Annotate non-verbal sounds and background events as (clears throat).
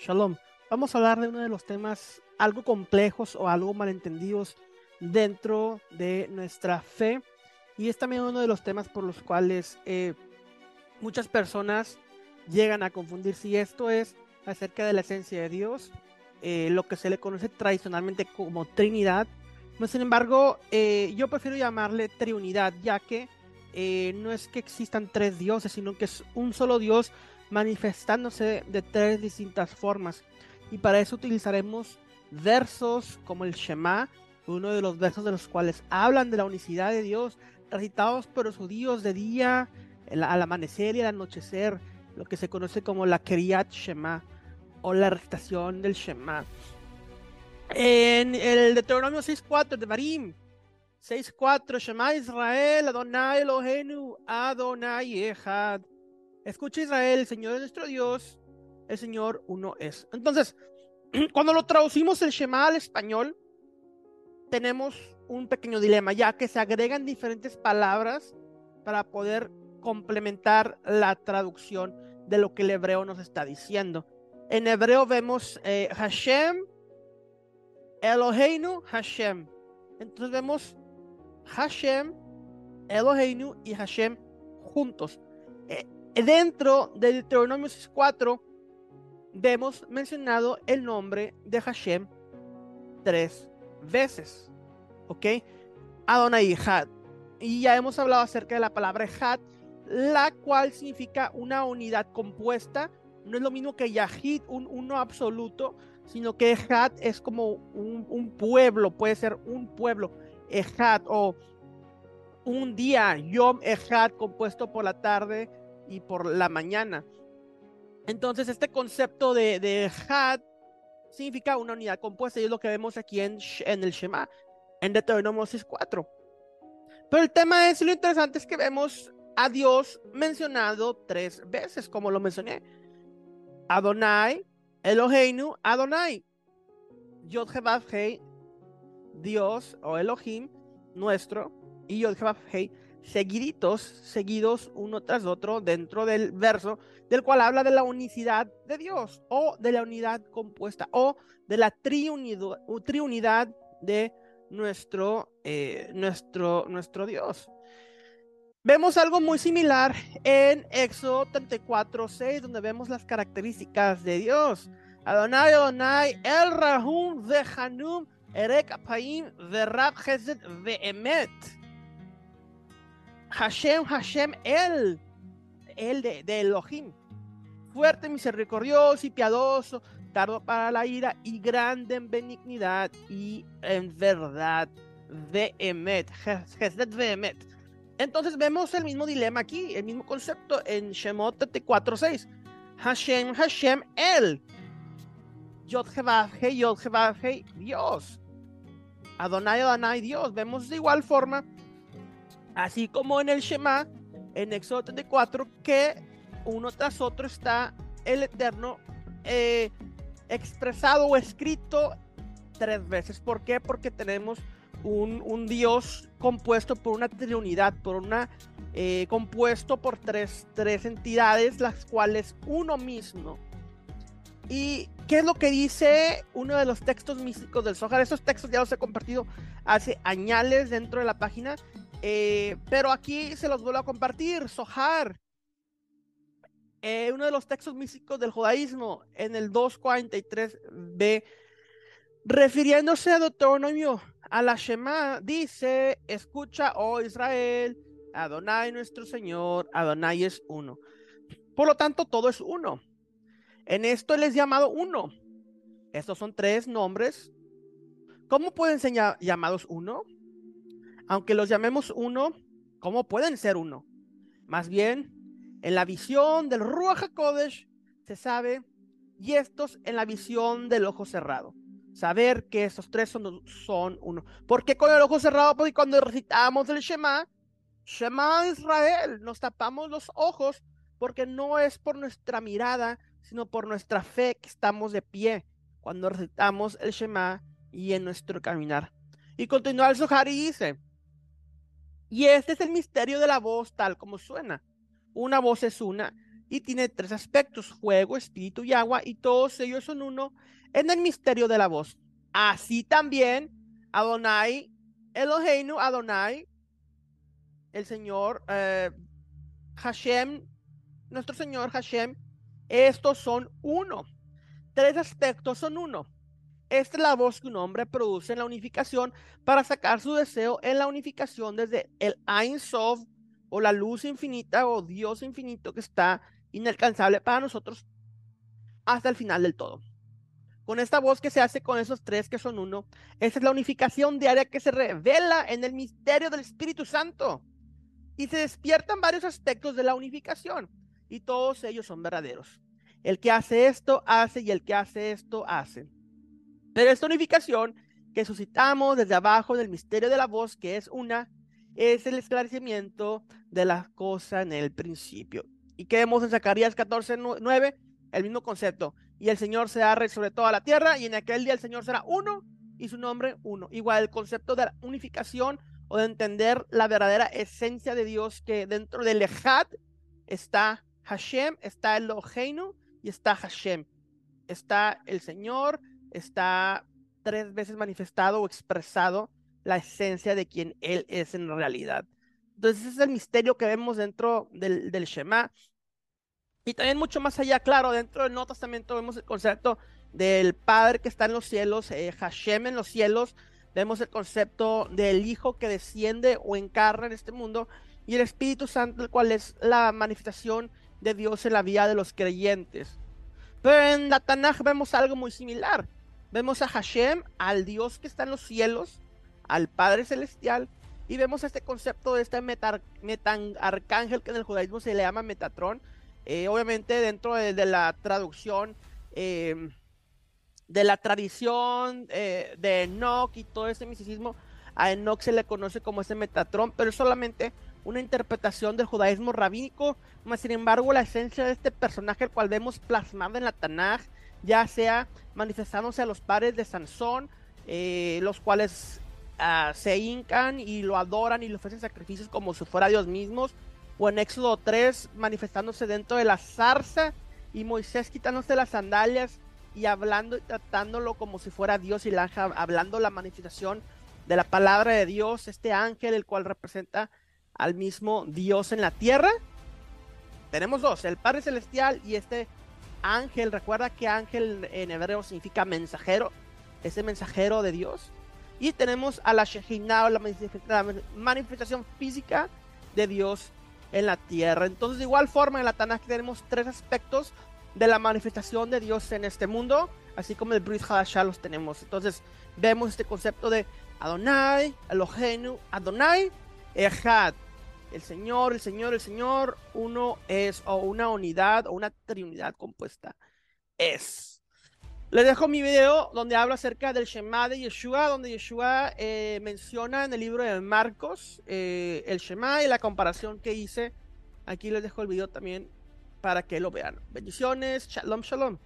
Shalom. Vamos a hablar de uno de los temas algo complejos o algo malentendidos dentro de nuestra fe. Y es también uno de los temas por los cuales eh, muchas personas llegan a confundir si esto es acerca de la esencia de Dios, eh, lo que se le conoce tradicionalmente como Trinidad. No, sin embargo, eh, yo prefiero llamarle Trinidad, ya que no es que existan tres dioses, sino que es un solo Dios manifestándose de tres distintas formas. Y para eso utilizaremos versos como el Shema, uno de los versos de los cuales hablan de la unicidad de Dios, recitados por los judíos de día, al amanecer y al anochecer, lo que se conoce como la Kriyat Shema o la recitación del Shema. En el Deuteronomio 6.4 de Marim, 6.4, Shema Israel, Adonai Elohenu, Adonai Echad. Escucha Israel, el Señor es nuestro Dios, el Señor uno es. Entonces, (clears throat) cuando lo traducimos el Shema al español, tenemos un pequeño dilema, ya que se agregan diferentes palabras para poder complementar la traducción de lo que el hebreo nos está diciendo. En hebreo vemos eh, Hashem, Eloheinu, Hashem. Entonces vemos Hashem, Eloheinu y Hashem juntos. Eh, dentro de Deuteronomio 4 vemos mencionado el nombre de Hashem tres veces. ¿Ok? Adonai Had. Y ya hemos hablado acerca de la palabra Had, la cual significa una unidad compuesta. No es lo mismo que Yahid, un uno absoluto, sino que Had es como un, pueblo, puede ser un pueblo. Ejad o un día, Yom Ejad, compuesto por la tarde y por la mañana. Entonces, este concepto de, Had significa una unidad compuesta y es lo que vemos aquí en, el Shema, en Deuteronomio 4. Pero el tema es, lo interesante es que vemos a Dios mencionado tres veces, como lo mencioné. Adonai, Eloheinu, Adonai. Yod Hei, Dios o Elohim, nuestro, y Yod seguiditos, seguidos uno tras otro dentro del verso, del cual habla de la unicidad de Dios o de la unidad compuesta o de la triunidad, de nuestro, eh, nuestro, nuestro Dios. Vemos algo muy similar en Éxodo 34, 6, donde vemos las características de Dios. Adonai, Adonai, El Rahum, Hanum, Erek Apaim, Verab Chesed, Ve'emet. Hashem, Hashem, Él, Él de, Elohim, fuerte, misericordioso y piadoso, tardo para la ira y grande en benignidad y en verdad. Vehemet. Entonces vemos el mismo dilema aquí, el mismo concepto en Shemot 4.6. Hashem, Hashem, Él. Yod Yod Dios. Adonai, Adonai, Dios. Vemos de igual forma Así como en el Shema, en Éxodo 34, que uno tras otro está el Eterno eh, expresado o escrito tres veces. ¿Por qué? Porque tenemos un, Dios compuesto por una trinidad, por una eh, compuesto por tres, tres entidades, las cuales uno mismo. ¿Y qué es lo que dice uno de los textos místicos del Zohar? Esos textos ya los he compartido hace años dentro de la página eh, pero aquí se los vuelvo a compartir. Sohar, eh, uno de los textos místicos del judaísmo, en el 243b, refiriéndose a Deuteronomio, a la Shema, dice: Escucha, oh Israel, Adonai nuestro Señor, Adonai es uno. Por lo tanto, todo es uno. En esto él es llamado uno. Estos son tres nombres. ¿Cómo pueden ser llamados uno? Aunque los llamemos uno, ¿cómo pueden ser uno? Más bien, en la visión del Ruach HaKodesh se sabe, y estos en la visión del ojo cerrado. Saber que estos tres son, son uno. ¿Por qué con el ojo cerrado? Porque cuando recitamos el Shema, Shema Israel, nos tapamos los ojos porque no es por nuestra mirada, sino por nuestra fe que estamos de pie cuando recitamos el Shema y en nuestro caminar. Y continúa el Zohar y dice, y este es el misterio de la voz tal como suena. Una voz es una, y tiene tres aspectos, fuego, espíritu y agua, y todos ellos son uno en el misterio de la voz. Así también Adonai, Eloheinu, Adonai, el Señor eh, Hashem, nuestro Señor Hashem, estos son uno. Tres aspectos son uno. Esta es la voz que un hombre produce en la unificación para sacar su deseo en la unificación desde el Ein Sof o la luz infinita o Dios infinito que está inalcanzable para nosotros hasta el final del todo. Con esta voz que se hace con esos tres que son uno, es la unificación diaria que se revela en el misterio del Espíritu Santo. Y se despiertan varios aspectos de la unificación y todos ellos son verdaderos. El que hace esto hace y el que hace esto hace. Esta unificación que suscitamos desde abajo del misterio de la voz, que es una, es el esclarecimiento de las cosas en el principio. Y que vemos en Zacarías 14, 9, el mismo concepto. Y el Señor será rey sobre toda la tierra, y en aquel día el Señor será uno y su nombre uno. Igual el concepto de la unificación o de entender la verdadera esencia de Dios, que dentro del Ejad está Hashem, está el Eloheinu y está Hashem. Está el Señor, está tres veces manifestado o expresado la esencia de quien Él es en realidad. Entonces, ese es el misterio que vemos dentro del, del Shema. Y también mucho más allá, claro, dentro del Nuevo Testamento vemos el concepto del Padre que está en los cielos, eh, Hashem en los cielos, vemos el concepto del Hijo que desciende o encarna en este mundo y el Espíritu Santo, el cual es la manifestación de Dios en la vida de los creyentes. Pero en la Tanaj vemos algo muy similar. Vemos a Hashem, al Dios que está en los cielos, al Padre Celestial, y vemos este concepto de este metan, arcángel que en el judaísmo se le llama Metatrón. Eh, obviamente dentro de, la traducción eh, de la tradición eh, de Enoch y todo ese misticismo, a Enoch se le conoce como ese Metatrón, pero es solamente una interpretación del judaísmo rabínico, más sin embargo la esencia de este personaje, el cual vemos plasmado en la Tanaj, ya sea manifestándose a los padres de Sansón, eh, los cuales ah, se hincan y lo adoran y le ofrecen sacrificios como si fuera Dios mismos, o en Éxodo 3 manifestándose dentro de la zarza y Moisés quitándose las sandalias y hablando y tratándolo como si fuera Dios y la, hablando la manifestación de la palabra de Dios, este ángel el cual representa al mismo Dios en la tierra. Tenemos dos, el Padre Celestial y este ángel, recuerda que ángel en hebreo significa mensajero, ese mensajero de Dios. Y tenemos a la Shejina, la manifestación física de Dios en la tierra. Entonces, de igual forma, en la Tanakh tenemos tres aspectos de la manifestación de Dios en este mundo, así como el Brit Hadashah los tenemos. Entonces, vemos este concepto de Adonai, Elohenu, Adonai, Echad. El Señor, el Señor, el Señor, uno es, o una unidad, o una trinidad compuesta. Es. Les dejo mi video donde hablo acerca del Shema de Yeshua, donde Yeshua eh, menciona en el libro de Marcos eh, el Shema y la comparación que hice. Aquí les dejo el video también para que lo vean. Bendiciones, shalom, shalom.